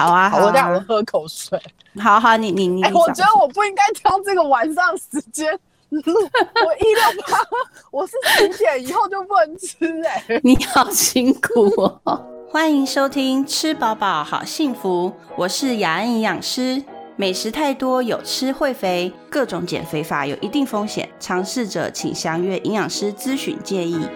好啊，好，我让我喝口水。好好，你你你，我觉得我不应该挑这个晚上时间。我一六八，我是十点以后就不能吃哎。你好辛苦哦。欢迎收听吃饱饱好幸福，我是雅安营养师。美食太多有吃会肥，各种减肥法有一定风险，尝试者请详阅营养师咨询建议。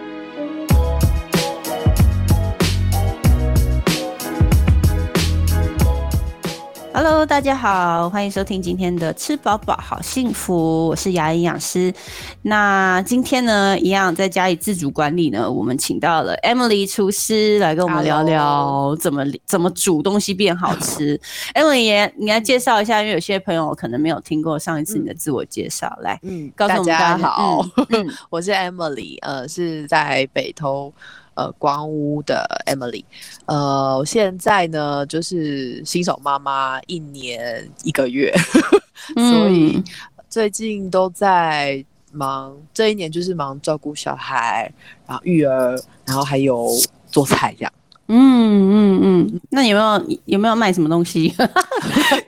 Hello，大家好，欢迎收听今天的吃饱饱好幸福，我是牙营养师。那今天呢，一样在家里自主管理呢，我们请到了 Emily 厨师来跟我们聊聊怎么怎么煮东西变好吃。Emily，你来介绍一下，因为有些朋友可能没有听过上一次你的自我介绍，来，嗯，告诉大家好，我是 Emily，呃，是在北投。呃，光屋的 Emily，呃，现在呢就是新手妈妈一年一个月，所以最近都在忙，这一年就是忙照顾小孩，然后育儿，然后还有做菜这样。嗯嗯嗯，那有没有有没有卖什么东西？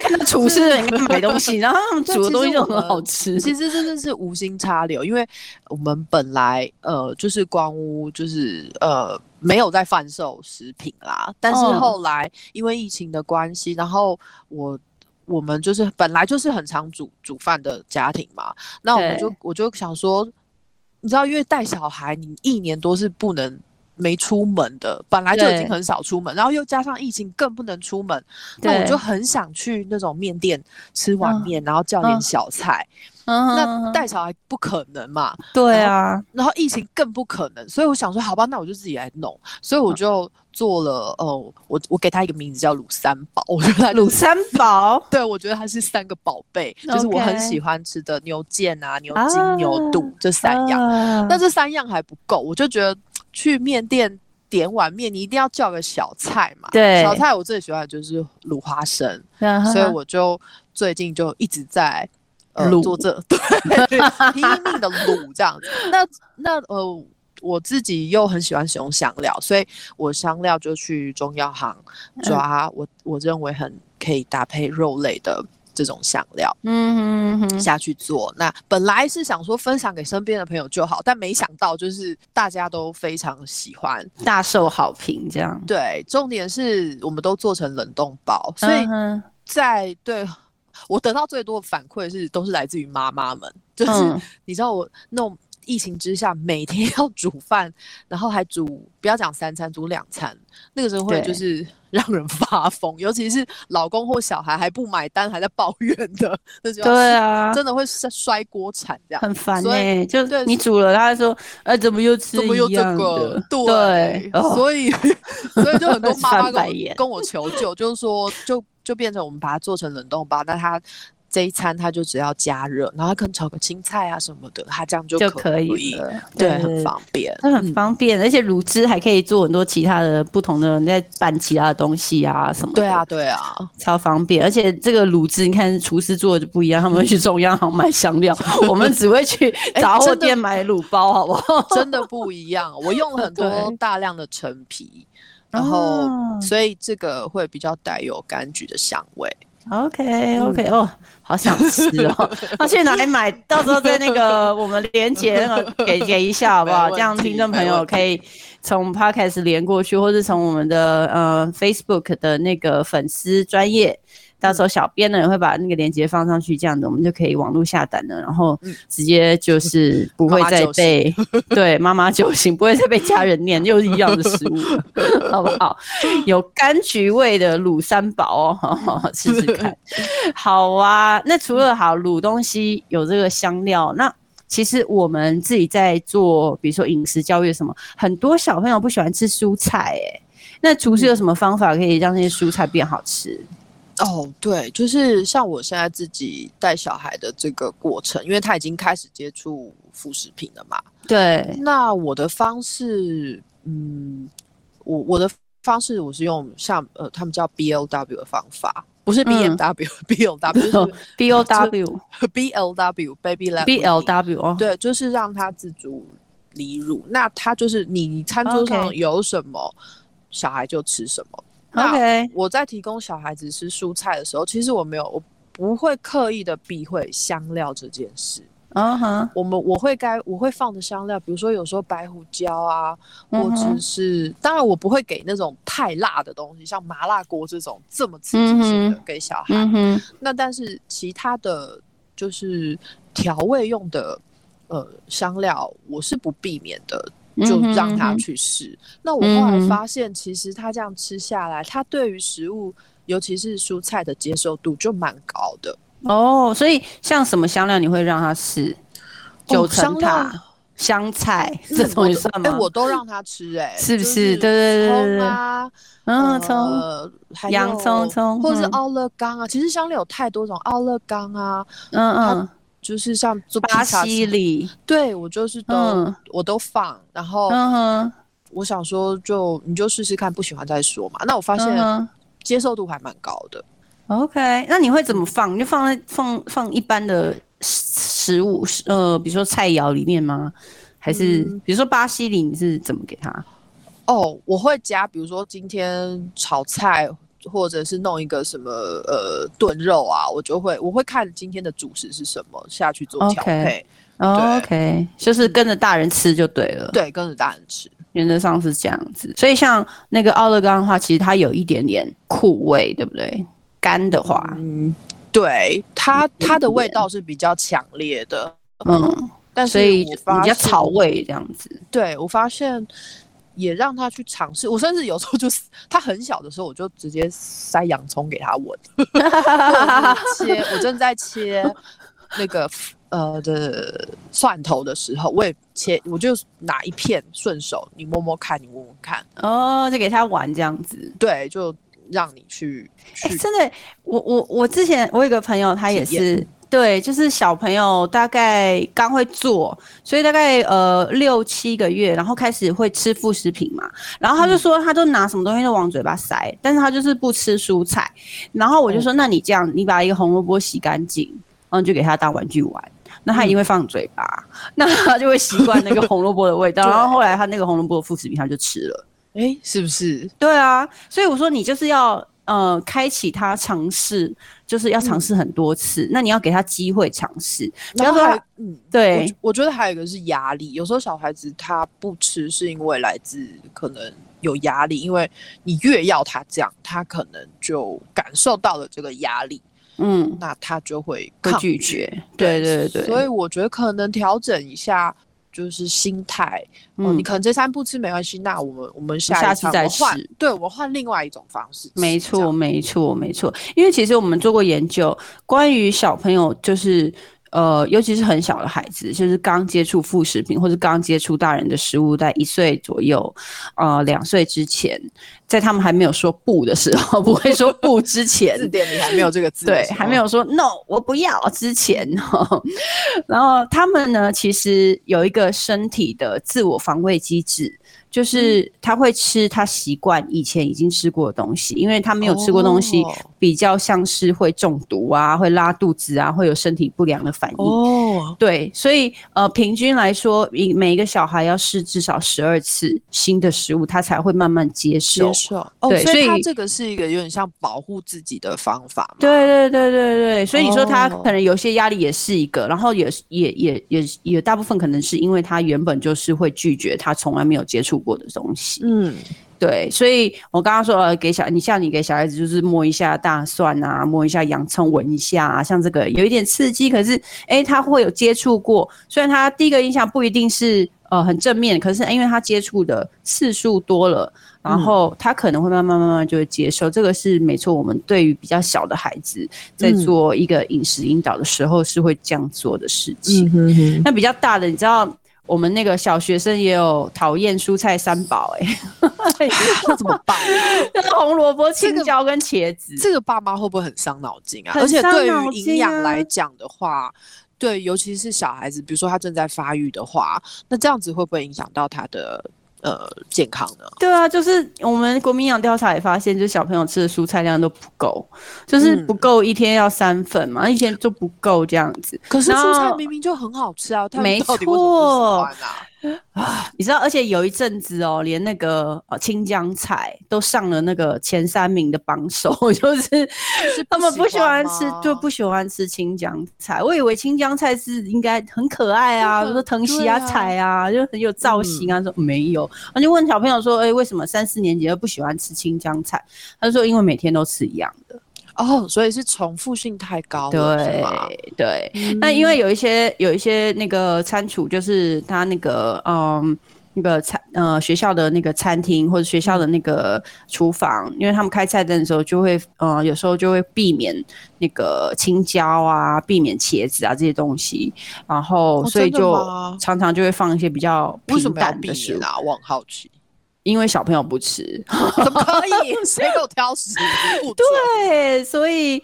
看到厨师人买东西，然后他们煮的东西就很好吃。其实真的是无心插柳，因为我们本来呃就是光屋，就是呃没有在贩售食品啦。但是后来因为疫情的关系，然后我我们就是本来就是很常煮煮饭的家庭嘛，那我们就我就想说，你知道，因为带小孩，你一年多是不能。没出门的，本来就已经很少出门，然后又加上疫情更不能出门，那我就很想去那种面店吃碗面，然后叫点小菜。那带小孩不可能嘛？对啊，然后疫情更不可能，所以我想说，好吧，那我就自己来弄。所以我就做了，哦，我我给他一个名字叫鲁三宝，我觉得鲁三宝，对我觉得他是三个宝贝，就是我很喜欢吃的牛腱啊、牛筋、牛肚这三样。那这三样还不够，我就觉得。去面店点碗面，你一定要叫个小菜嘛。对，小菜我最喜欢的就是卤花生，所以我就最近就一直在卤做这，对，拼命的卤这样子。那那呃，我自己又很喜欢使用香料，所以我香料就去中药行抓我我认为很可以搭配肉类的。这种香料，嗯哼哼，下去做。那本来是想说分享给身边的朋友就好，但没想到就是大家都非常喜欢，大受好评。这样对，重点是我们都做成冷冻包，所以在对我得到最多的反馈是，都是来自于妈妈们，就是你知道我那种。疫情之下，每天 要煮饭，然后还煮不要讲三餐，煮两餐，那个时候会就是 让人发疯，尤其是老公或小孩还不买单，还在抱怨的，那就对啊，真的会摔摔锅铲这样，很烦哎。就你煮了，他说，哎，怎么又吃怎么又这个？对，所以 所以就很多妈妈跟跟我求救，就是说，就就变成我们把它做成冷冻包，那它。这一餐它就只要加热，然后他可能炒个青菜啊什么的，它这样就就可以了。对，很方便，它很方便，而且卤汁还可以做很多其他的不同的，在拌其他的东西啊什么。对啊，对啊，超方便。而且这个卤汁，你看厨师做的不一样，他们会去中央行买香料，我们只会去 杂货店买卤包，好不好？真的不一样。我用了很多大量的陈皮，然后所以这个会比较带有柑橘的香味。OK OK 哦，好想吃哦！那 去哪里买？到时候在那个我们连接 那个给给一下好不好？这样听众朋友可以从 Podcast 连过去，或是从我们的呃 Facebook 的那个粉丝专业。到时候小编呢也会把那个链接放上去，这样子我们就可以网络下单了，然后直接就是不会再被 对妈妈酒醒，不会再被家人念又是一样的食物，好不好？有柑橘味的卤三宝哦，试试看。好啊，那除了好卤东西有这个香料，那其实我们自己在做，比如说饮食教育什么，很多小朋友不喜欢吃蔬菜，哎，那厨师有什么方法可以让那些蔬菜变好吃？哦，对，就是像我现在自己带小孩的这个过程，因为他已经开始接触副食品了嘛。对，那我的方式，嗯，我我的方式我是用像呃，他们叫 B L W 的方法，不是 B M W，B L W，B O W，B L W baby B L W 哦，对，就是让他自主离乳，那他就是你餐桌上有什么，小孩就吃什么。那 OK，我在提供小孩子吃蔬菜的时候，其实我没有，我不会刻意的避讳香料这件事。嗯哼，我们我会该我会放的香料，比如说有时候白胡椒啊，或者是当然我不会给那种太辣的东西，像麻辣锅这种这么刺激性的嗯给小孩。那但是其他的就是调味用的呃香料，我是不避免的，就让他去试。那我后来嗯发现，其实他这样吃下来，他对于食物，尤其是蔬菜的接受度就蛮高的。哦，所以像什么香料你会让他试？九哦香层塔、料香菜嗯 这种也算吗？我都让他吃、哎，是不是对对对对对葱啊，嗯，葱呃，洋葱葱嗯或者是奥勒冈啊。其实香料有太多种，奥勒冈啊，嗯嗯，就是像做巴西里，对我就是都、嗯我都放，然后我想说就你就试试看，不喜欢再说嘛。那我发现接受度还蛮高的。OK，那你会怎么放？你就放在放放一般的食物，呃，比如说菜肴里面吗？还是嗯比如说巴西里，你是怎么给它？哦，我会加，比如说今天炒菜，或者是弄一个什么呃炖肉啊，我就会我会看今天的主食是什么下去做调配。哦 OK，就是跟着大人吃就对了。，对，跟着大人吃。原则上是这样子。所以像那个奥勒冈的话，其实它有一点点苦味，对不对？干的话，嗯，对，它它的味道是比较强烈的，嗯，但是比较草。味这样子。对，我发现也让他去尝试。我甚至有时候就是他很小的时候，我就直接塞洋葱给他闻，切。我正在切那个呃的蒜头的时候，我也切，我就拿一片顺手，你摸摸看，你闻闻看，哦，就给他玩这样子。对，就让你去哎、去。真的，我我我之前我有个朋友，他也是。对，就是小朋友大概刚会做，所以大概呃六七个月，然后开始会吃副食品嘛。然后他就说，他都拿什么东西都往嘴巴塞，但是他就是不吃蔬菜。然后我就说，那你这样，你把一个红萝卜洗干净，然后就给他当玩具玩，那他一定会放嘴巴，那他就会习惯那个红萝卜的味道。然后后来他那个红萝卜的副食品他就吃了。哎，是不是？对啊，所以我说你就是要呃开启他尝试，就是要尝试很多次。那你要给他机会尝试，然后还嗯，对我我觉得还有一个是压力，有时候小孩子他不吃是因为来自可能有压力，因为你越要他这样，他可能就感受到了这个压力，嗯那他就会会抗拒绝。对对对，所以我觉得可能调整一下。就是心态，哦，嗯。你可能这餐不吃没关系，那我们我们下下次再餐我换试，对我们换另外一种方式，没错，没错，没错。因为其实我们做过研究，关于小朋友，就是呃，尤其是很小的孩子，就是刚接触副食品或者刚接触大人的食物，在一岁左右，呃，两岁之前，在他们还没有说不的时候，不会说不之前，字典里还没有这个字的对，还没有说 no，我不要之前，然后他们呢，其实有一个身体的自我防卫机制，就是他会吃他习惯以前已经吃过的东西，因为他没有吃过东西，哦比较像是会中毒啊，会拉肚子啊，会有身体不良的反应。哦，对，所以呃，平均来说，一每一个小孩要试至少十二次新的食物，他才会慢慢接受接。受哦，对所以所以它这个是一个有点像保护自己的方法嘛。对对对对对，所以你说他哦可能有些压力也是一个，然后也是也也也也大部分可能是因为他原本就是会拒绝他从来没有接触过的东西。嗯，对，所以我刚刚说呃给小你像你给小孩子就是摸一下大蒜啊，摸一下洋葱，闻一下啊，像这个有一点刺激，可是哎他会有接触过，虽然他第一个印象不一定是呃很正面，可是因为他接触的次数多了，然后他可能会慢慢慢慢就会接受，这个是没错。我们对于比较小的孩子在嗯做一个饮食引导的时候是会这样做的事情。哼哼，那比较大的，你知道我们那个小学生也有讨厌蔬菜三宝、欸，那怎么办？就是红萝卜、青椒跟茄子。这个爸妈会不会很伤脑筋啊？很而且对于营养啊来讲的话，对，尤其是小孩子，比如说他正在发育的话，那这样子会不会影响到他的呃健康呢？对啊，就是我们国民营养调查也发现，就是小朋友吃的蔬菜量都不够，就是嗯不够一天要三份嘛，一天就不够这样子。可是蔬菜明明就很好吃啊，他们没到底为什么不喜错欢啊？啊，你知道，而且有一阵子哦，连那个呃青江菜都上了那个前三名的榜首，就是他们不喜欢吃，就不喜欢吃青江菜。我以为青江菜是应该很可爱啊，比如说藤席啊菜啊，就很有造型啊。说没有，我就问小朋友说，哎，为什么三四年级都不喜欢吃青江菜？他说因为每天都吃一样的。哦，所以是重复性太高，对对。那因为有一些有一些那个餐厨，就是他那个嗯那个餐呃学校的那个餐厅或者学校的那个厨房，因为他们开菜单的时候就会呃有时候就会避免那个青椒啊，避免茄子啊这些东西，然后所以就常常就会放一些比较平淡的食物。啊，我很好奇。因为小朋友不吃，怎么可以？谁够挑食？对，所以，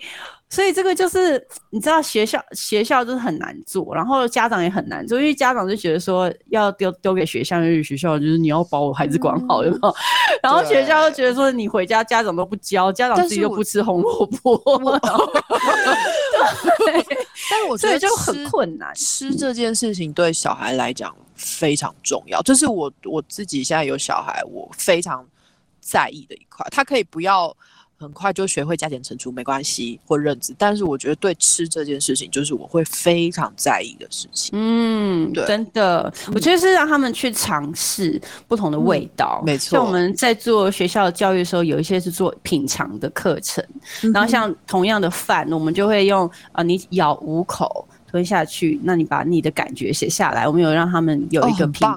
所以这个就是你知道，学校学校就是很难做，然后家长也很难做，因为家长就觉得说要丢丢给学校，因为学校就是你要把我孩子管好，有没有？然后学校就觉得说你回家家长都不教，家长自己又不吃红萝卜，对，但是我觉得就很困难，吃这件事情对小孩来讲。非常重要，这是我我自己现在有小孩，我非常在意的一块。他可以不要很快就学会加减乘除，没关系或认字，但是我觉得对吃这件事情，就是我会非常在意的事情。嗯，对，真的，我觉得是让他们去尝试不同的味道。没错，像我们在做学校的教育的时候，有一些是做品尝的课程，然后像同样的饭，我们就会用啊，你咬五口。吞下去，那你把你的感觉写下来。我们有让他们有一个评，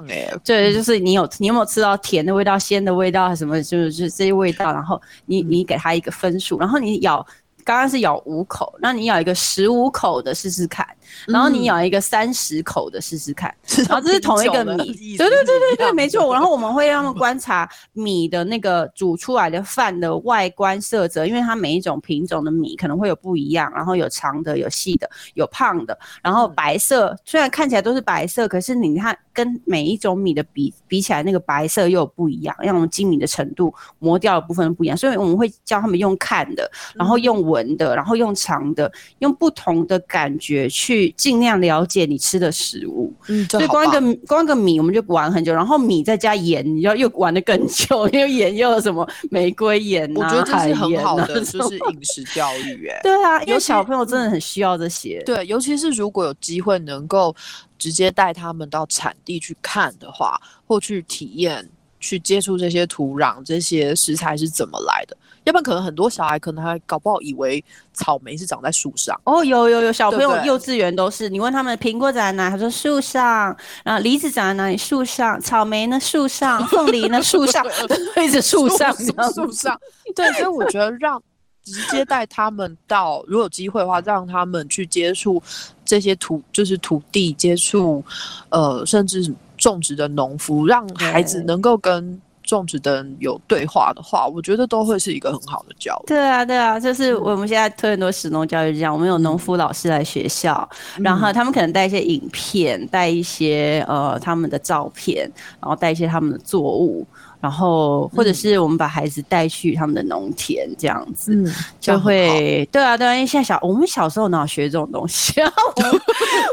对，就是你有你有没有吃到甜的味道、鲜的味道，什么就是这些味道，然后你你给他一个分数，然后你咬。刚刚是咬五口，那你咬一个十五口的试试看，然后你咬一个三十口的试试看，然后这是同一个米，对对对对对，没错。然后我们会让他们观察米的那个煮出来的饭的外观色泽，因为它每一种品种的米可能会有不一样，然后有长的、有细的、有胖的，然后白色虽然看起来都是白色，可是你看跟每一种米的比比起来，那个白色又有不一样，让我们精米的程度磨掉的部分不一样，所以我们会教他们用看的，然后用闻。文的，然后用长的，用不同的感觉去尽量了解你吃的食物。嗯，所以光一个光一个米我们就玩很久，然后米再加盐，你要又玩的更久，因为盐又有什么玫瑰盐啊，我觉得这是很好的，就是饮食教育。哎，对啊，因为小朋友真的很需要这些。对，尤其是如果有机会能够直接带他们到产地去看的话，或去体验。去接触这些土壤，这些食材是怎么来的？要不然可能很多小孩可能还搞不好以为草莓是长在树上。哦，有有有小朋友幼稚园都是，你问他们苹果长在哪，他说树上，然后梨子长在哪里？树上，草莓呢？树上，凤梨呢？树上，一直树上，树上。对，所以我觉得让直接带他们到，如果有机会的话，让他们去接触这些土，就是土地，接触呃，甚至。种植的农夫让孩子能够跟种植的人有对话的话，我觉得都会是一个很好的教育。对啊，对啊，就是我们现在推很多实农教育，这样我们有农夫老师来学校，然后他们可能带一些影片，带一些呃他们的照片，然后带一些他们的作物。然后，或者是我们把孩子带去他们的农田，这样子，就会对啊，对啊，因为现在小我们小时候哪有学这种东西啊？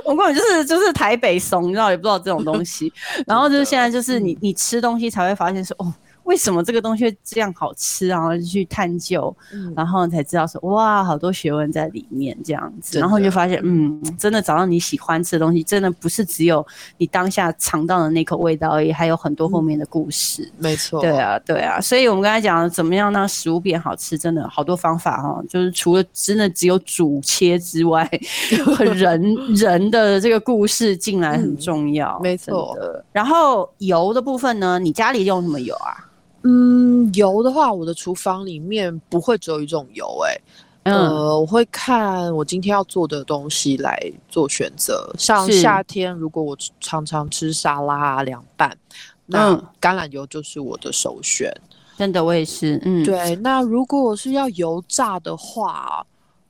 我根本就是就是台北怂，你知道也不知道这种东西。然后就是现在就是你你吃东西才会发现说哦。为什么这个东西这样好吃然后就去探究，然后才知道说哇，好多学问在里面这样子，然后就发现嗯，真的找到你喜欢吃的东西，真的不是只有你当下尝到的那口味道而已，还有很多后面的故事。没错，对啊，对啊，所以我们刚才讲怎么样让食物变好吃，真的好多方法哈，就是除了真的只有煮切之外，人 人的这个故事进来很重要。没错，然后油的部分呢，你家里用什么油啊？嗯，油的话，我的厨房里面不会只有一种油，哎，呃，我会看我今天要做的东西来做选择。像夏天，如果我常常吃沙拉凉拌，那橄榄油就是我的首选。真的，我也是。嗯，对。那如果我是要油炸的话，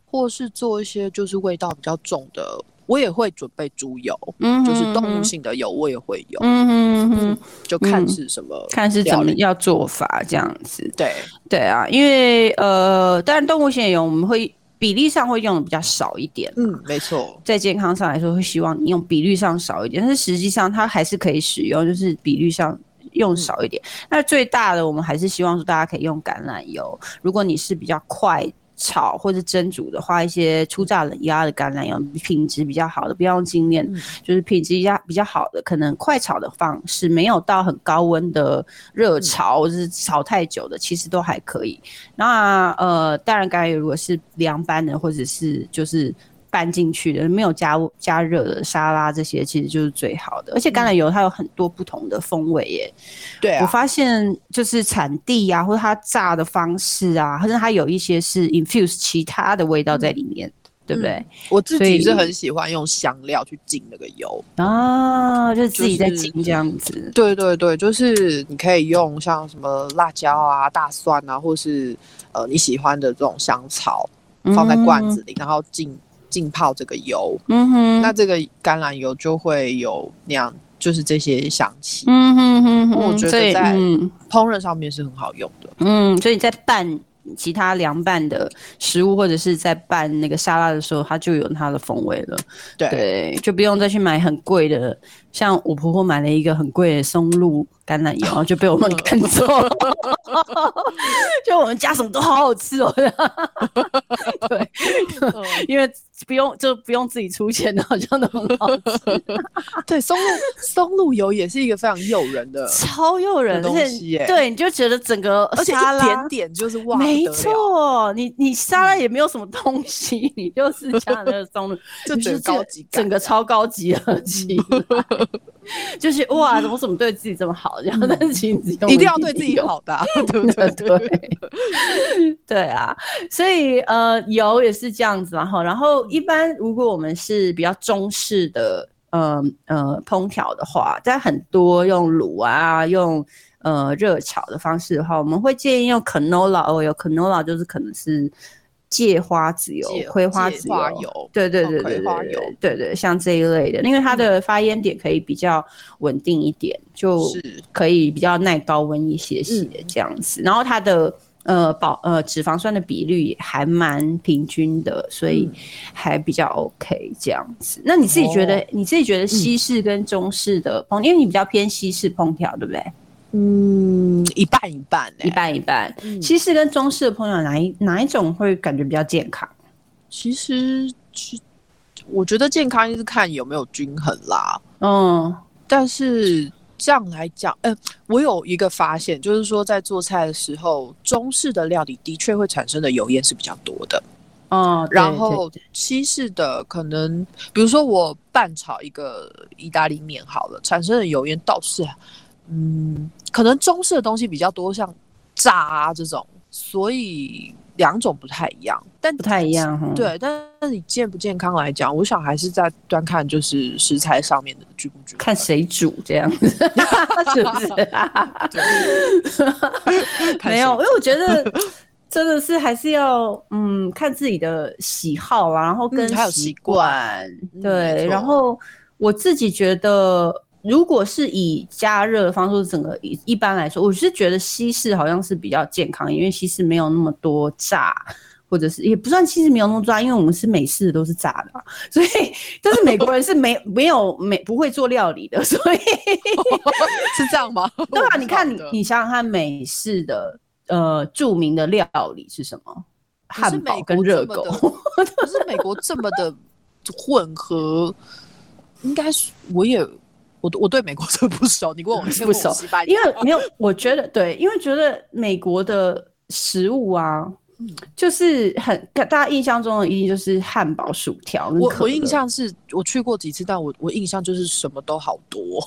或是做一些就是味道比较重的。我也会准备猪油，嗯，就是动物性的油，我也会有，嗯嗯嗯，就看是什么，看是怎么要做法这样子。对对啊，因为呃，当然动物性的油我们会比例上会用的比较少一点。嗯，没错，在健康上来说，会希望你用比率上少一点，但是实际上它还是可以使用，就是比率上用少一点。那最大的，我们还是希望说大家可以用橄榄油。如果你是比较快。炒或者蒸煮的话，一些初榨冷压的橄榄油品质比较好的，不要用精炼，就是品质比较比较好的，可能快炒的方式没有到很高温的热炒或者是炒太久的，其实都还可以。那呃，当然橄榄油如果是凉拌的或者是就是。拌进去的没有加加热的沙拉这些其实就是最好的，而且橄榄油它有很多不同的风味耶。对，我发现就是产地啊，或者它炸的方式啊，或者它有一些是 infuse 其他的味道在里面，对不对？我自己是很喜欢用香料去浸那个油啊，就是自己在浸这样子。对对对，就是你可以用像什么辣椒啊、大蒜啊，或是呃你喜欢的这种香草放在罐子里，然后浸。浸泡这个油，嗯哼，那这个橄榄油就会有那样，就是这些香气，嗯哼哼哼，我觉得在烹饪上面是很好用的，嗯，所以在拌其他凉拌的食物或者是在拌那个沙拉的时候，它就有它的风味了，对，就不用再去买很贵的，像我婆婆买了一个很贵的松露。橄榄油 就被我们赶走了，就我们家什么都好好吃哦。对，因为不用就不用自己出钱的，好像都很好吃。对，松露松露油也是一个非常诱人的、超诱人的东西耶。对，你就觉得整个而且一点点就是哇，没错，你你沙拉也没有什么东西，你就是加那个松露，就是高级，整个超高级的起来。就是哇，怎么怎么对自己这么好？这样，但是其实一定要对自己好的，对不对？对，对啊。所以呃，油也是这样子，然后，然后一般如果我们是比较中式的呃呃烹调的话，在很多用卤啊、用呃热炒的方式的话，我们会建议用 canola oil，canola 就是可能是。芥花籽油、葵花籽油，对对对对对对对，像这一类的，因为它的发烟点可以比较稳定一点，就可以比较耐高温一些些这样子。然后它的呃保呃脂肪酸的比率还蛮平均的，所以还比较 OK 这样子。那你自己觉得，你自己觉得西式跟中式的烹，因为你比较偏西式烹调，对不对？嗯，一半一半，一半一半。西式跟中式的朋友，哪一哪一种会感觉比较健康？其实，我觉得健康就是看有没有均衡啦。嗯，但是这样来讲，呃，我有一个发现，就是说在做菜的时候，中式的料理的确会产生的油烟是比较多的。嗯，然后西式的可能，比如说我拌炒一个意大利面好了，产生的油烟倒是。嗯，可能中式的东西比较多，像炸啊这种，所以两种不太一样，但不太一样哈。对，但是你健不健康来讲，我想还是在端看就是食材上面的均不均，看谁煮这样子，是不是？没有，因为我觉得真的是还是要嗯看自己的喜好啊，然后跟习惯，对，然后我自己觉得。如果是以加热方式，整个一一般来说，我是觉得西式好像是比较健康，因为西式没有那么多炸，或者是也不算西式没有那么炸，因为我们是美式的都是炸的，所以但是美国人是没没有美不会做料理的，所以是这样吗？对啊，你看你你想想看，美式的呃著名的料理是什么？汉堡跟热狗，不是美国这么的混合，应该是我也。我我对美国真不熟，你问我 不熟，因为没有，我觉得对，因为觉得美国的食物啊，就是很大家印象中的一定就是汉堡、薯条。我我印象是我去过几次，但我我印象就是什么都好多，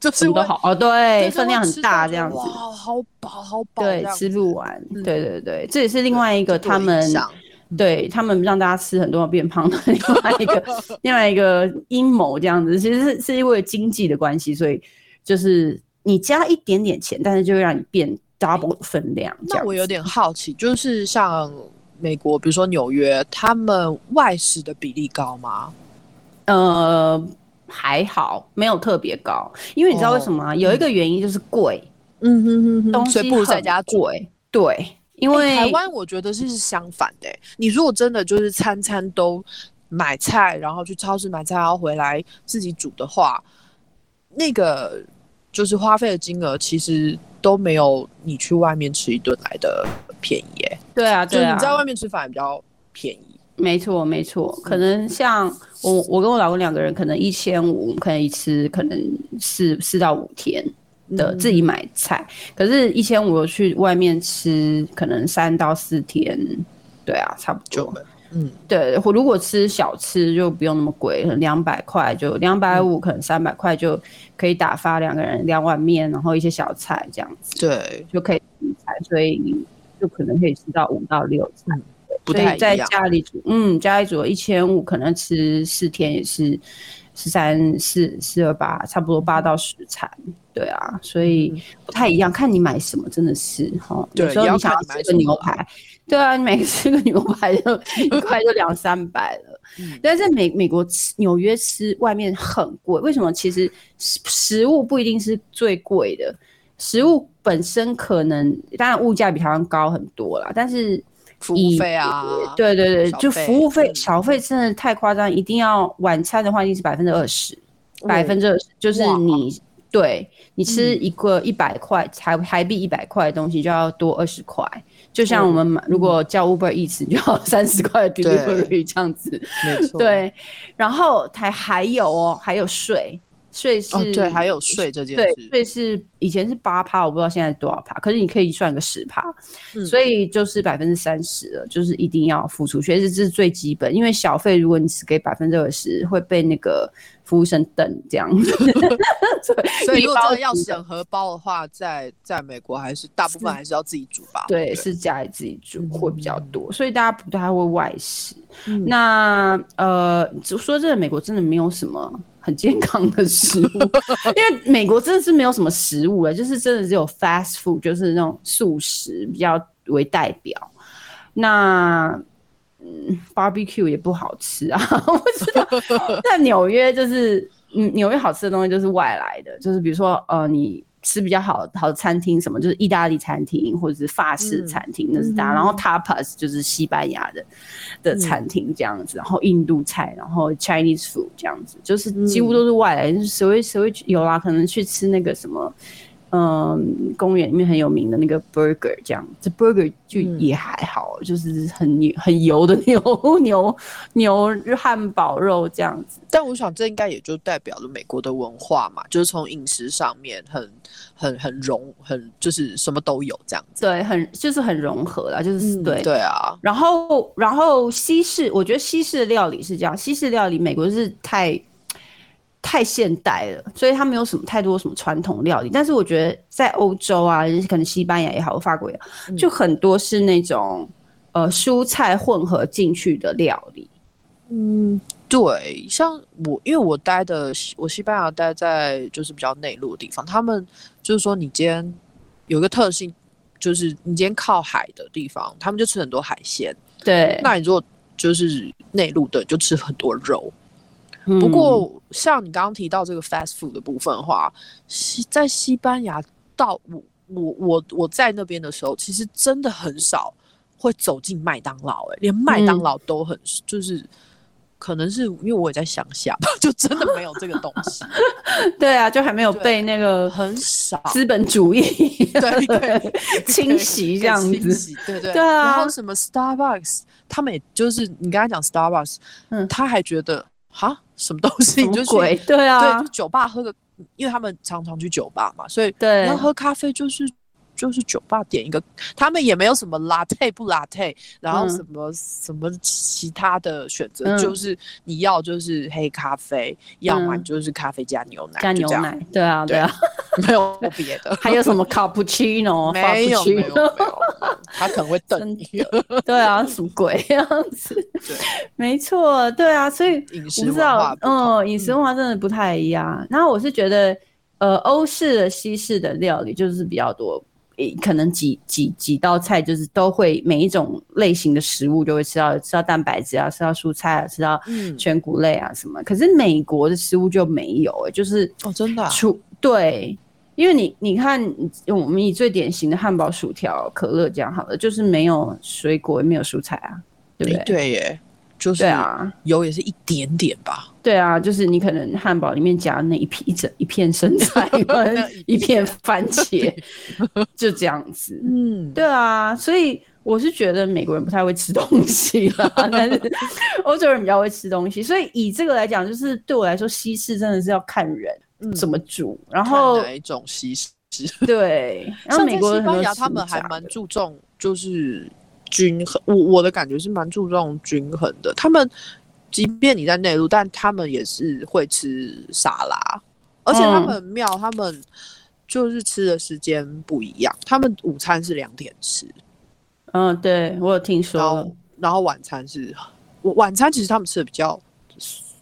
就是都好哦，对，分量很大这样子，哇，好饱好饱，对，吃不完，对对对，这也是另外一个他们。对他们让大家吃很多变胖的另外一个 另外一个阴谋这样子，其实是是因为经济的关系，所以就是你加一点点钱，但是就会让你变 double 分量。那我有点好奇，就是像美国，比如说纽约，他们外食的比例高吗？呃，还好，没有特别高，因为你知道为什么吗？有一个原因就是贵，嗯哼哼哼，东西不如在家贵，对。因为台湾我觉得是相反的，你如果真的就是餐餐都买菜，然后去超市买菜，然后回来自己煮的话，那个就是花费的金额其实都没有你去外面吃一顿来的便宜，哎，对啊，就是你在外面吃反而比较便宜。没错，没错，可能像我，我跟我老公两个人，可能一千五，可以吃，可能四四到五天的自己买菜，可是一千五去外面吃，可能三到四天，对啊，差不多。嗯，对，我如果吃小吃就不用那么贵，两百块就两百五，可能三百块就可以打发两个人两碗面，然后一些小菜这样子，对，就可以菜，所以就可能可以吃到五到六餐。所以在家里煮，嗯，家里煮一千五，可能吃四天也是十三四四二八，差不多八到十餐，对啊，所以不太一样，看你买什么，真的是哈。有时候你想要吃个牛排，对啊，你每吃个牛排就 一块就两三百了。但是美美国吃纽约吃外面很贵，为什么？其实食物不一定是最贵的，食物本身可能当然物价比台湾高很多啦，但是。服务费啊，对对对，就服务费小费真的太夸张，一定要晚餐的话一定是百分之二十，百分之二十就是你对你吃一个一百块台台币一百块的东西就要多二十块，就像我们买如果叫 Uber Eats 就要 三十块 delivery 这样子，没错，对，然后还还有哦，还有税。税是，对，还有税这件事，税是以前是八趴，我不知道现在多少趴，可是你可以算个十趴，所以就是百分之三十了，就是一定要付出，税是这是最基本，因为小费如果你只给百分之二十，会被那个服务生等这样子。所以如果真的要省荷包的话，在在美国还是大部分还是要自己煮吧？对，是家里自己煮会比较多，所以大家不太会外食。那呃，说真的，美国真的没有什么。很健康的食物，因为美国真的是没有什么食物了，就是真的只有 fast food，就是那种素食比较为代表。那嗯，barbecue 也不好吃啊，我知道。在纽约就是，嗯，纽约好吃的东西就是外来的，就是比如说呃，你。吃比较好好的餐厅，什么就是意大利餐厅或者是法式餐厅，那是大。然后 tapas 就是西班牙的的餐厅这样子，然后印度菜，然后 Chinese food 这样子，就是几乎都是外来。谁会谁会有啦？可能去吃那个什么。嗯，公园里面很有名的那个 burger，这样，这 burger 就也还好，就是很 很油的牛 牛牛汉堡肉这样子。但我想，这应该也就代表了美国的文化嘛，就是从饮食上面很很很融，很就是什么都有这样子。对，很就是很融合啦，就是对对啊。然后然后西式，我觉得西式的料理是这样，西式料理美国是太。太现代了，所以它没有什么太多什么传统料理。但是我觉得在欧洲啊，可能西班牙也好，法国也好，就很多是那种呃蔬菜混合进去的料理。嗯，对，像我因为我待的我西班牙待在就是比较内陆的地方，他们就是说你今天有个特性，就是你今天靠海的地方，他们就吃很多海鲜。对，那你如果就是内陆的，就吃很多肉。不过，像你刚刚提到这个 fast food 的部分的话，西在西班牙到我我我我在那边的时候，其实真的很少会走进麦当劳，哎，连麦当劳都很就是，可能是因为我也在乡下，就真的没有这个东西。对啊，就还没有被那个很少资本主义。对对 清洗这样子，对对对啊。然后什么 Starbucks，他们也就是你刚才讲 Starbucks，嗯，他还觉得哈。什么东西？你就去对啊，对，酒吧喝个，因为他们常常去酒吧嘛，所以对，要喝咖啡就是就是酒吧点一个，他们也没有什么 latte 不 latte，然后什么什么其他的选择，就是你要就是黑咖啡，要么就是咖啡加牛奶，加牛奶，对啊对啊，没有别的，还有什么 cappuccino？没有没有没有，他可能会瞪你，对啊，什么鬼样子？对，没错，对啊，所以饮食文化，嗯，饮食文化真的不太一样。然后我是觉得，呃，欧式的、西式的料理就是比较多，可能几几几道菜就是都会每一种类型的食物就会吃到吃到蛋白质啊，吃到蔬菜啊，吃到全谷类啊什么。可是美国的食物就没有，哎，就是哦，真的，除对。因为你你看，我们以最典型的汉堡、薯条、可乐这样好了，就是没有水果，也没有蔬菜啊，对不对？对耶，就是对啊，油也是一点点吧。对啊，就是你可能汉堡里面夹那一片一整一片生菜 一片番茄，就这样子。嗯，对啊，所以我是觉得美国人不太会吃东西啦，但是欧洲人比较会吃东西。所以以这个来讲，就是对我来说，西式真的是要看人嗯怎么煮，然后看哪一种西式？对，然后像美国在西班牙，他们还蛮注重就是均衡。我我的感觉是蛮注重均衡的。他们即便你在内陆，但他们也是会吃沙拉，而且他嗯们很妙，他们就是吃的时间不一样。他们午餐是两点吃，嗯，对我有听然说后，然后晚餐是晚晚餐其实他们吃的比较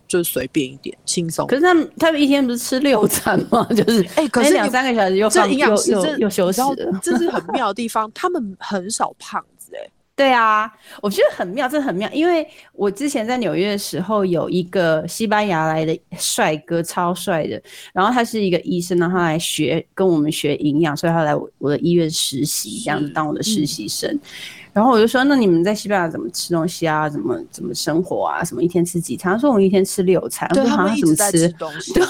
就是随便一点，轻松可。是他们他们一天不是吃六餐吗？就是哎、可哎是你两三个小时又这放又营养师这又又休息。这是很妙的地方，他们很少胖对啊，我觉得很妙，真的很妙。因为我之前在纽约的时候，有一个西班牙来的帅哥，超帅的。然后他是一个医生，然后他来学跟我们学营养，所以他来我我的医院实习，这样子是当我的实嗯习生。然后我就说，那你们在西班牙怎么吃东西啊？怎么怎么生活啊？什么一天吃几餐？他说我们一天吃六餐。我对他说好像怎么吃吃？东 西，对，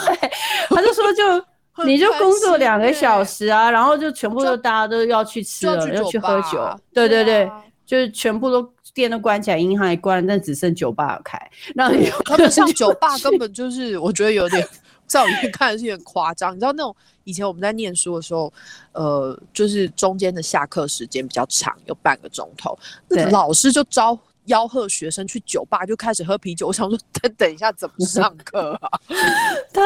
他就说就。你就工作心两个小欸时啊，然后就全部就都大家都要去吃了，就要去喝酒，对对对，啊就是全部都店都关起来，银行也关了，但只剩酒吧有开。然后你他们上 酒吧根本就是，我觉得有点，在我眼里看的是有点夸张。你知道那种以前我们在念书的时候，呃，就是中间的下课时间比较长，有半个钟头，老师就招吆喝学生去酒吧就开始喝啤酒。我想说，等 等一下怎么上课啊？他，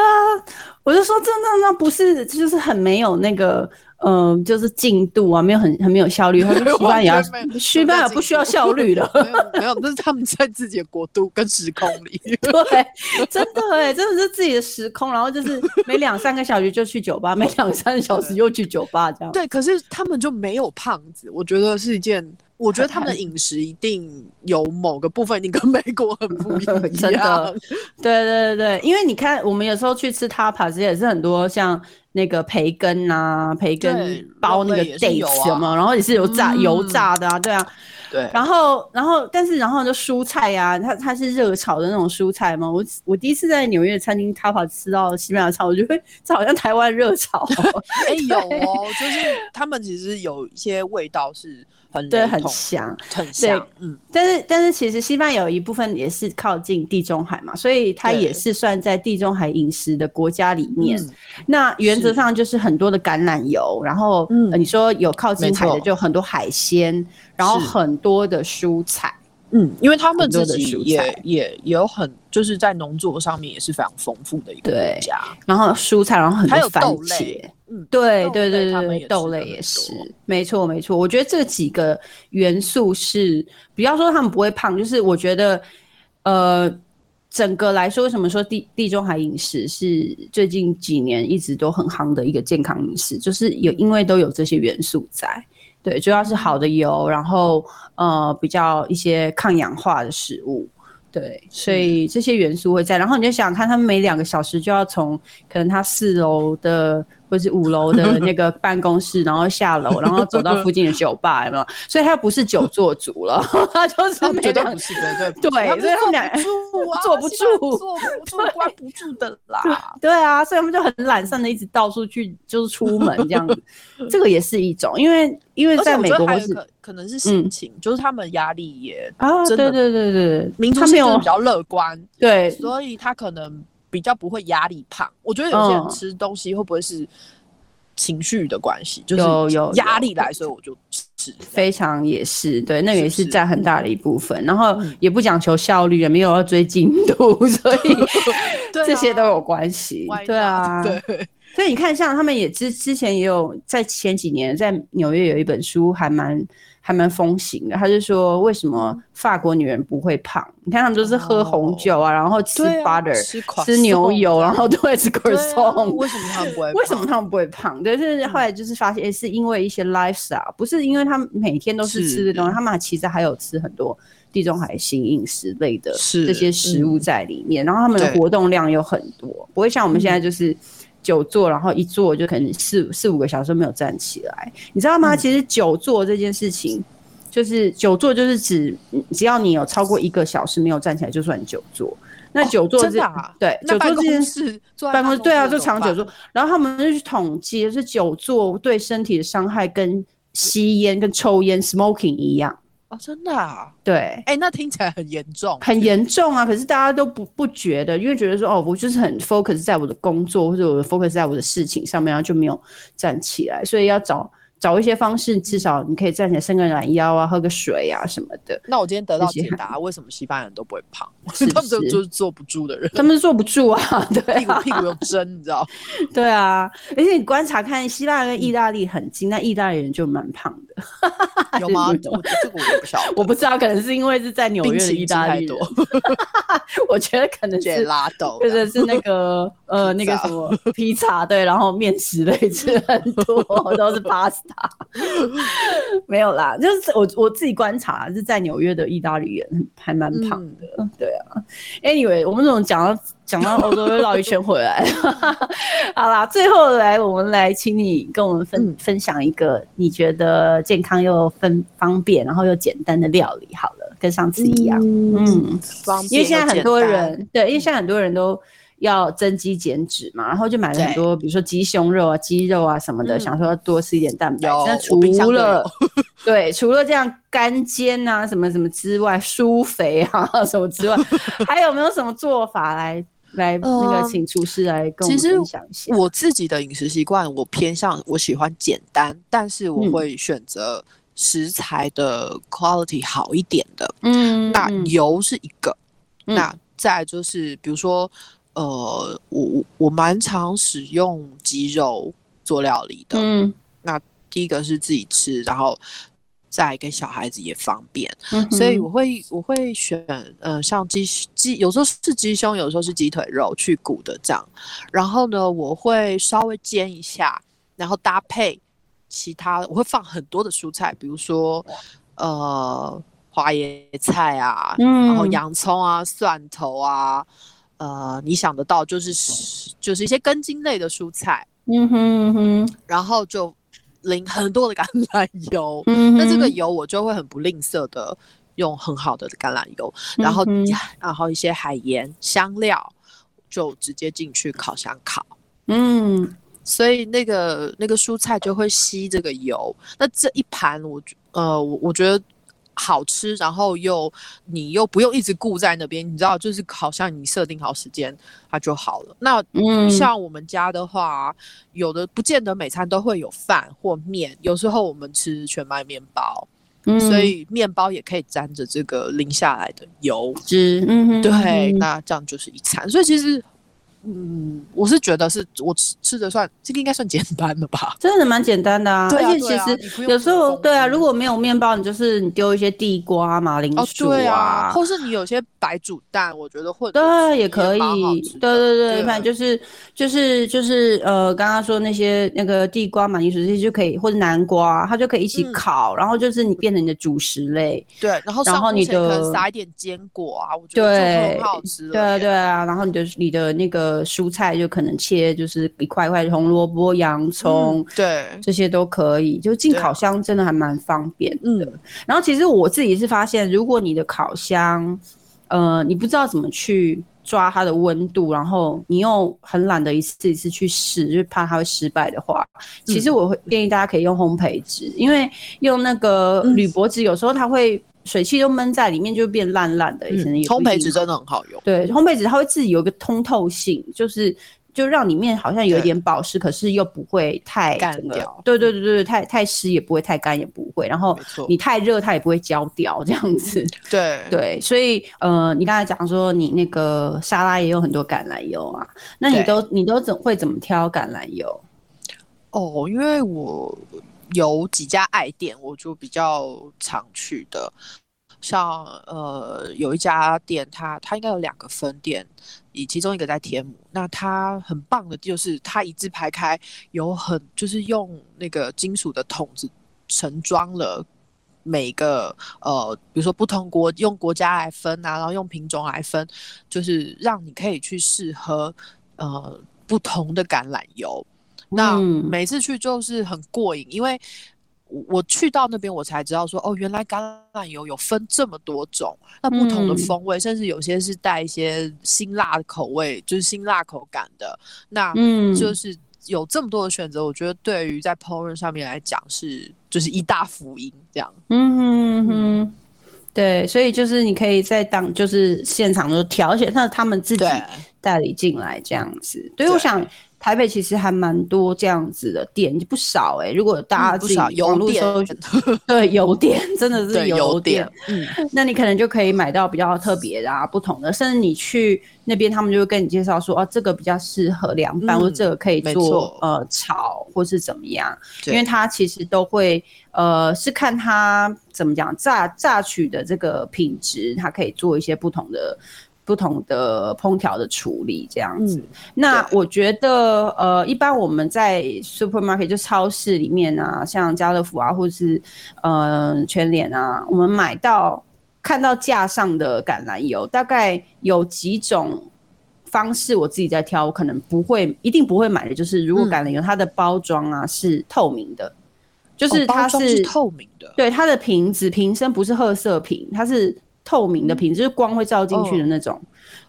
我就说真的，那不是就是很没有那个。嗯，就是进度啊，没有很很没有效率。他说西班牙西班牙不需要效率的。没有没有，那是他们在自己的国度跟时空里。对，真的哎，真的是自己的时空，然后就是每两三个小时就去酒吧，每两三个小时又去酒吧，这样。对，可是他们就没有胖子，我觉得是一件，我觉得他们的饮食一定有某个部分一定跟美国很不一样。真的，对对对对，因为你看，我们有时候去吃 tapas 也是很多像那个培根呐、培根包那个肉类也是有 dates 啊有没有？然后也是油炸、油嗯炸的啊，对啊。对，然后，然后，但是，然后就蔬菜呀、它它是热炒的那种蔬菜嘛。我我第一次在纽约餐厅 tapas 吃到西班牙菜，我觉得 这好像台湾热炒，哎、有哦，就是他们其实有一些味道是很对，很香。很像，嗯，但是，但是其实西班牙有一部分也是靠近地中海嘛，所以它也是算在地中海饮食的国家里面。嗯那原则上就是很多的橄榄油，然后、嗯呃你说有靠近海的就很多海鲜，然后很多的蔬菜。嗯，因为他们自己也也也有很就是在农作上面也是非常丰富的一个对国家，然后蔬菜，然后很多番豆茄类，嗯，对对对对豆类也是，没错没错。我觉得这几个元素是，不要说他们不会胖，就是我觉得，呃，整个来说，为什么说地地中海饮食是最近几年一直都很夯的一个健康饮食，就是有因为都有这些元素在。对，主要是好的油，然后呃比较一些抗氧化的食物，对，所以这些元素会在。然后你就想想看，他们每两个小时就要从可能他四楼的或是五楼的那个办公室，然后下楼，然后走到附近的酒吧，有没有？所以他不是久坐族了，他就是他们每两绝对不对所以他们俩坐不住啊，坐不住坐不住，关不住的啦。对啊，所以他们就很懒散的一直到处去，就是出门这样子。这个也是一种，因为因为在美国或是可可能是心情，就是他们压力也啊，对对对对，民族性比较乐观，对所以他可能比较不会压力胖。我觉得有些人嗯吃东西会不会是情绪的关系，就是有有有压力来，所以我就吃。非常也是对，那个也是占很大的一部分。然后嗯也不讲求效率，也没有要追进度，所以 这些都有关系。对啊，对，所以你看，像他们也之之前也有在前几年在纽约有一本书还蛮还蛮风行的，他就说为什么法国女人不会胖？你看他们都是喝红酒啊，然后吃 butter，、吃吃牛油，然后都会吃对啊 croissant。为什么他们不会？为什么？他们不会胖？对，就是后来就是发现，诶是因为一些 lifestyle，不是因为他们每天都是吃的东西，是他们其实还有吃很多地中海型饮食类的是这些食物在里面，然后他们的活动量有很多，不会像我们现在就是久坐，然后一坐就可能四四五个小时没有站起来，你知道吗？其实久坐这件事情，就是久坐就是指只要你有超过一个小时没有站起来，就算久坐。那久坐这对久坐这件事，办公室对啊，就长久坐。然后他们就去统计，是久坐对身体的伤害跟吸烟跟抽烟 （smoking） 一样。哦，真的啊？对，哎，那听起来很严重，很严重啊！可是大家都不不觉得，因为觉得说，哦，我就是很 focus 在我的工作或者我的 focus 在我的事情上面，然后就没有站起来，所以要找。找一些方式，至少你可以站起来伸个懒腰啊，喝个水啊什么的。那我今天得到解答，为什么西班牙人都不会胖？他们就是坐不住的人，他们是坐不住啊，对，屁股屁股有针，你知道？对啊，而且你观察看，希腊跟意大利很近，那意大利人就蛮胖的，有吗？这个我也不晓得，我不知道，可能是因为是在纽约的意大利多，我觉得可能是拉豆，或者是那个呃那个什么披萨，对，然后面食类吃很多，都是巴斯。没有啦，就是我我自己观察，是在纽约的意大利人还蛮胖的。对啊，Anyway，我们怎么讲到讲到欧洲又绕一圈回来？好啦，最后来我们来请你跟我们分分享一个你觉得健康又分方便，然后又简单的料理。好了，跟上次一样，嗯，因为现在很多人对，因为现在很多人都。要增肌减脂嘛，然后就买了很多，比如说鸡胸肉啊、鸡肉啊什么的，想说要多吃一点蛋白。那除了 对，除了这样干煎啊什么什么之外，疏肥啊什么之外，还有没有什么做法来来那个请厨师来跟我们分享一下？我自己的饮食习惯，我偏向我喜欢简单，但是我会选择食材的 quality 好一点的。嗯，那油是一个，那再就是比如说。呃，我我我蛮常使用鸡肉做料理的。嗯，那第一个是自己吃，然后再给小孩子也方便。嗯，所以我会我会选呃，像鸡鸡，有时候是鸡胸，有时候是鸡腿肉去骨的这样。然后呢，我会稍微煎一下，然后搭配其他，我会放很多的蔬菜，比如说呃花椰菜啊，然后洋葱啊，蒜头啊。呃，你想得到就是就是一些根茎类的蔬菜，嗯哼哼，然后就淋很多的橄榄油，嗯，那这个油我就会很不吝啬的用很好的橄榄油，然后然后一些海盐香料就直接进去烤箱烤，嗯，所以那个那个蔬菜就会吸这个油，那这一盘我呃我我觉得。好吃，然后又你又不用一直顾在那边，你知道，就是好像你设定好时间，它就好了。那像我们家的话，有的不见得每餐都会有饭或面，有时候我们吃全麦面包，所以面包也可以沾着这个淋下来的油脂。嗯，对，那这样就是一餐。所以其实。嗯，我是觉得是我吃吃的算这个应该算简单的吧，真的蛮简单的啊。而且其实有时候对啊，如果没有面包，你就是你丢一些地瓜、马铃薯啊，或是你有些白煮蛋，我觉得会对也可以。对对对，反正就是就是就是呃，刚刚说那些那个地瓜、马铃薯这些就可以，或者南瓜，它就可以一起烤，然后就是你变成你的主食类。对，然后然后你的撒一点坚果啊，我觉得很好吃。对对啊，然后你的你的那个。蔬菜就可能切，就是一块块红萝卜、洋葱，对，这些都可以。就进烤箱真的还蛮方便的。然后其实我自己是发现，如果你的烤箱，呃，你不知道怎么去抓它的温度，然后你又很懒得一次一次去试，就怕它会失败的话，其实我会建议大家可以用烘焙纸，因为用那个铝箔纸有时候它会。水汽都闷在里面，就变烂烂的。烘焙纸真的很好用。对，烘焙纸它会自己有一个通透性，就是就让里面好像有一点保湿，可是又不会太干掉。对对对对，太太湿也不会，太干也不会。然后你太热它也不会焦掉，这样子。对对，所以呃，你刚才讲说你那个沙拉也有很多橄榄油啊，那你都你都怎会怎么挑橄榄油？哦，因为我。有几家爱店，我就比较常去的，像呃有一家店，它它应该有两个分店，以其中一个在天母。那它很棒的就是它一字排开，有很就是用那个金属的桶子盛装了每个呃，比如说不同国用国家来分啊，然后用品种来分，就是让你可以去试喝呃。不同的橄榄油。那嗯每次去就是很过瘾，因为我我去到那边我才知道说，哦，原来橄榄油有分这么多种，那不同的嗯风味，甚至有些是带一些辛辣的口味，就是辛辣口感的。那嗯，就是有这么多的选择，我觉得对于在烹饪上面来讲是就是一大福音，这样。嗯哼哼，对，所以就是你可以在当就是现场就调，而且那他们自己代理进来这样子。所以我想台北其实还蛮多这样子的店，不少哎、如果大家自己嗯不少油网络搜寻，对油店真的是对油店店，，嗯，那你可能就可以买到比较特别的啊，不同的，甚至你去那边，他们就会跟你介绍说，哦，这个比较适合凉拌，嗯或者这个可以做呃炒，或是怎么样，因对。为它其实都会呃是看它怎么讲榨榨取的这个品质，它可以做一些不同的。不同的烹调的处理这样子，嗯那我觉得呃，一般我们在 supermarket 就超市里面啊，像家乐福啊，或是呃全联啊，我们买到看到架上的橄榄油，大概有几种方式，我自己在挑，我可能不会一定不会买的，就是如果嗯橄榄油它的包装啊是透明的，就是它是透明的，对它的瓶子瓶身不是褐色瓶，它是透明的瓶子，就是光会照进去的那种。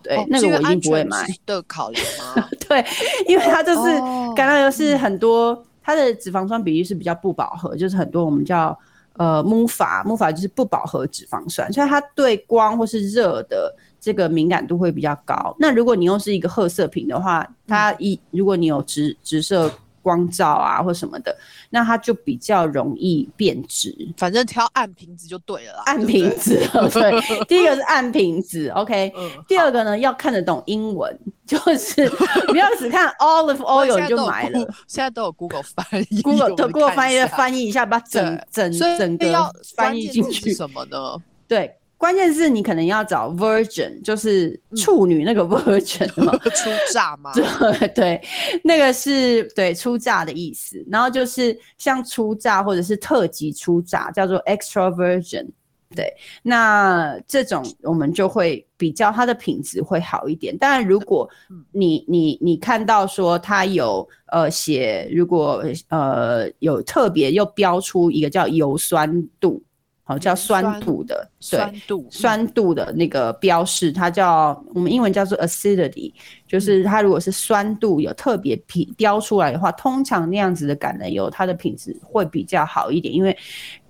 对，哦那个我一定不会买。的考量吗？对，因为它就是哦橄榄油是很多，它的脂肪酸比例是比较不饱和，就是很多我们叫呃木法，木法就是不饱和脂肪酸，所以它对光或是热的这个敏感度会比较高。那如果你又是一个褐色瓶的话，它一如果你有直直射光照啊或什么的，那它就比较容易变质。反正挑暗瓶子就对了啦，暗对不对瓶子，对，第一个是暗瓶子，OK，嗯，第二个呢，要看得懂英文，就是 不要只看 olive oil 你就买了。现在都有 Google 翻译 Google Google 翻译翻译一下，把整整整个要翻译进去。什么呢？对，关键是你可能要找 virgin，就是处女那个 virgin 嘛。出榨吗？对对，那个是对出榨的意思，然后就是像出榨或者是特级出榨，叫做 extra virgin。对，那这种我们就会比较它的品质会好一点。当然，如果嗯你你你看到说它有呃写，如果呃有特别又标出一个叫油酸度，好叫酸酸度的，对，酸度，酸度的那个标示，它叫我们英文叫做 acidity，就是它如果是酸度有特别品标出来的话，通常那样子的橄榄油它的品质会比较好一点，因为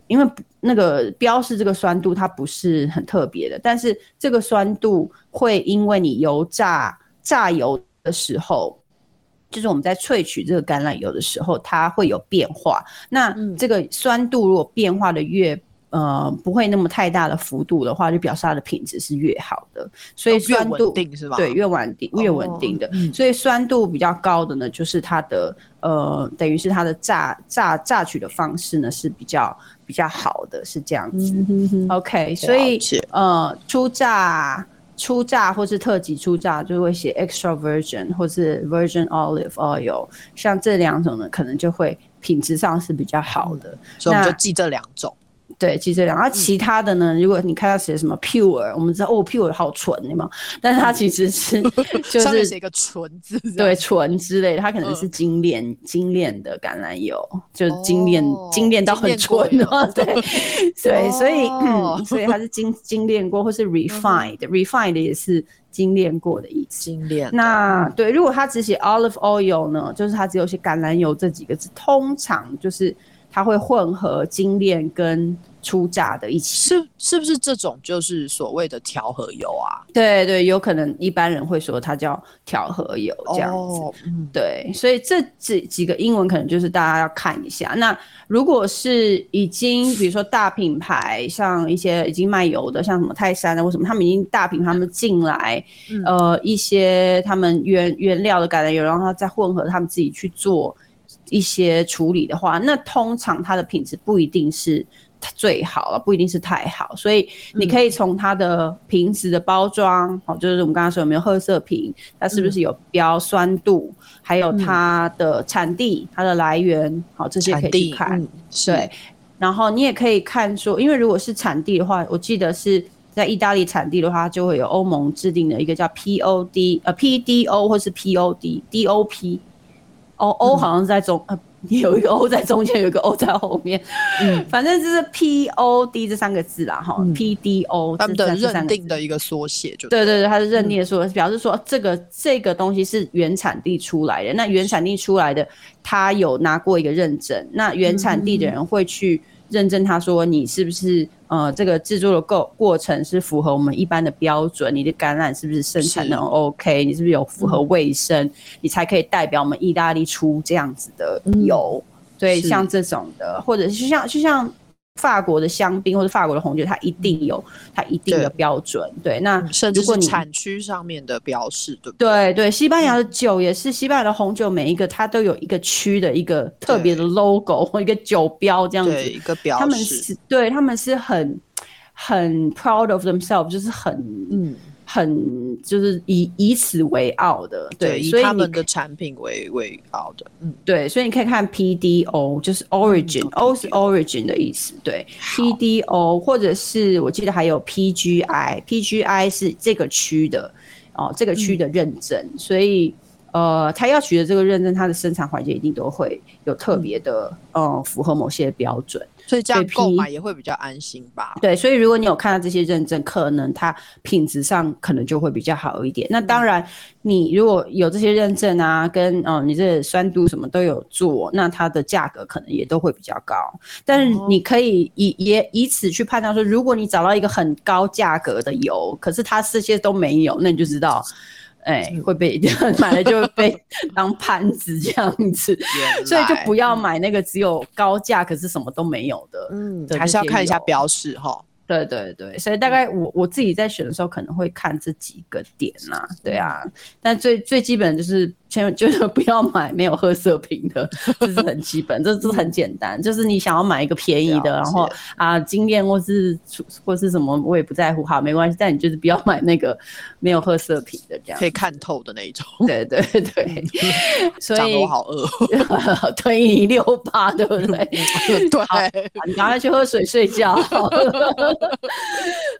因为那个标示这个酸度它不是很特别的，但是这个酸度会因为你油炸榨油的时候。就是我们在萃取这个橄榄油的时候，它会有变化。那嗯这个酸度如果变化的越呃不会那么太大的幅度的话，就表示它的品质是越好的。所以酸度稳定是吧？对越稳定越稳定的，哦嗯所以酸度比较高的呢，就是它的呃等于是它的榨榨榨取的方式呢是比较比较好的，是这样子。嗯哼哼 OK，所以解呃，初榨、初榨或是特级初榨，就会写 extra virgin 或是 virgin olive oil，像这两种呢，可能就会品质上是比较好的。那所以我们就记这两种。对，记这两，然后其他的呢，如果你看到写什么 pure，我们知道哦，pure 好纯，对吗？但是它其实是 就是写一个“纯”字，对，纯之类的，它可能是嗯。精炼、精炼的橄榄油，就是精炼、哦精炼到很纯精炼过。哦，对对，所以、哦嗯、所以它是精精炼过，或是 refined，refined、也是精炼过的意思。精炼。那对，如果他只写 olive oil 呢，就是他只有写橄榄油这几个字，通常就是它会混合精炼跟初榨的一起。是是不是这种就是所谓的调和油啊？对对，有可能一般人会说它叫调和油这样子。对，所以这几几个英文可能就是大家要看一下。那如果是已经比如说大品牌，像一些已经卖油的，像什么泰山啊，为什么，他们已经大品牌他们进来，嗯呃，一些他们原原料的橄榄油，然后再混合他们自己去做一些处理的话，那通常它的品质不一定是最好了，不一定是太好，所以你可以从它的瓶子的包装，好、就是我们刚刚说有没有褐色瓶，它是不是有标酸度，还有它的产地、它的来源，好、这些可以看。嗯对，然后你也可以看说，因为如果是产地的话，我记得是在意大利产地的话，就会有欧盟制定的一个叫 POD 呃 PDO 或是 POD DOP，哦 O 好像是在中呃。有一个 O 在中间，有一个 O 在后面，嗯，反正就是 P O D 这三个字啦，哈，P D O 他们的认定的一个缩写，就对对对，它是认定的缩，表示说这个这个东西是原产地出来的，那原产地出来的，他有拿过一个认证，那原产地的人会去。认证，他说你是不是呃，这个制作的过过程是符合我们一般的标准？你的橄榄是不是生产的 OK？你是不是有符合卫生？你才可以代表我们意大利出这样子的油。对，像这种的，或者是像就像。法国的香槟或者法国的红酒，它一定有它一定的标准。对，那甚至你产区上面的标示，对不对？对对，西班牙的酒也是，西班牙的红酒每一个它都有一个区的一个特别的 logo 或一个酒标这样子，一个标他们是对他们是很很 proud of themselves，就是很嗯。很就是以以此为傲的，对，以他们的产品为为傲的，嗯，对，所以你可以看 P D O，就是 Origin，O 是 Origin 的意思，对，P D O 或者是我记得还有 P G I，P G I 是这个区的哦，这个区的认证，所以呃，他要取得这个认证，它的生产环节一定都会有特别的，呃，符合某些标准。所以这样购买也会比较安心吧？对，所以如果你有看到这些认证，可能它品质上可能就会比较好一点。那当然，你如果有这些认证啊，跟哦你这酸度什么都有做，那它的价格可能也都会比较高。但是你可以以也以此去判断说，如果你找到一个很高价格的油，可是它这些都没有，那你就知道。哎，会被买了就会被 当盘子这样子，所以就不要买那个只有高价可是什么都没有的。嗯，还是要看一下标识哈。对对对，所以大概我我自己在选的时候可能会看这几个点呐，对啊，但最最基本的就是千万就是不要买没有褐色瓶的，这是很基本，这是很简单，就是你想要买一个便宜的，然后啊经验或是或是什么我也不在乎，好没关系，但你就是不要买那个没有褐色瓶的这样，可以看透的那一种。对对对，所以我好饿，推你六八对不对？对，你赶快去喝水睡觉。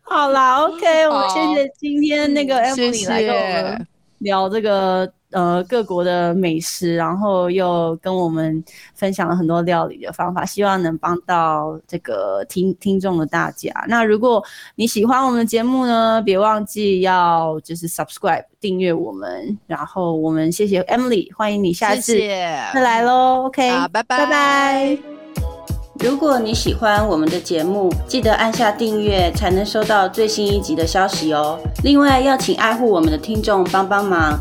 好啦，OK，我们谢谢今天那个 Emily 来跟我们聊这个呃各国的美食，然后又跟我们分享了很多料理的方法，希望能帮到这个听听众的大家。那如果你喜欢我们的节目呢，别忘记要就是 subscribe 订阅我们，然后我们谢谢 Emily，欢迎你下次再来喽，OK，好，拜拜拜拜。如果你喜欢我们的节目，记得按下订阅，才能收到最新一集的消息哦。另外，要请爱护我们的听众帮帮忙。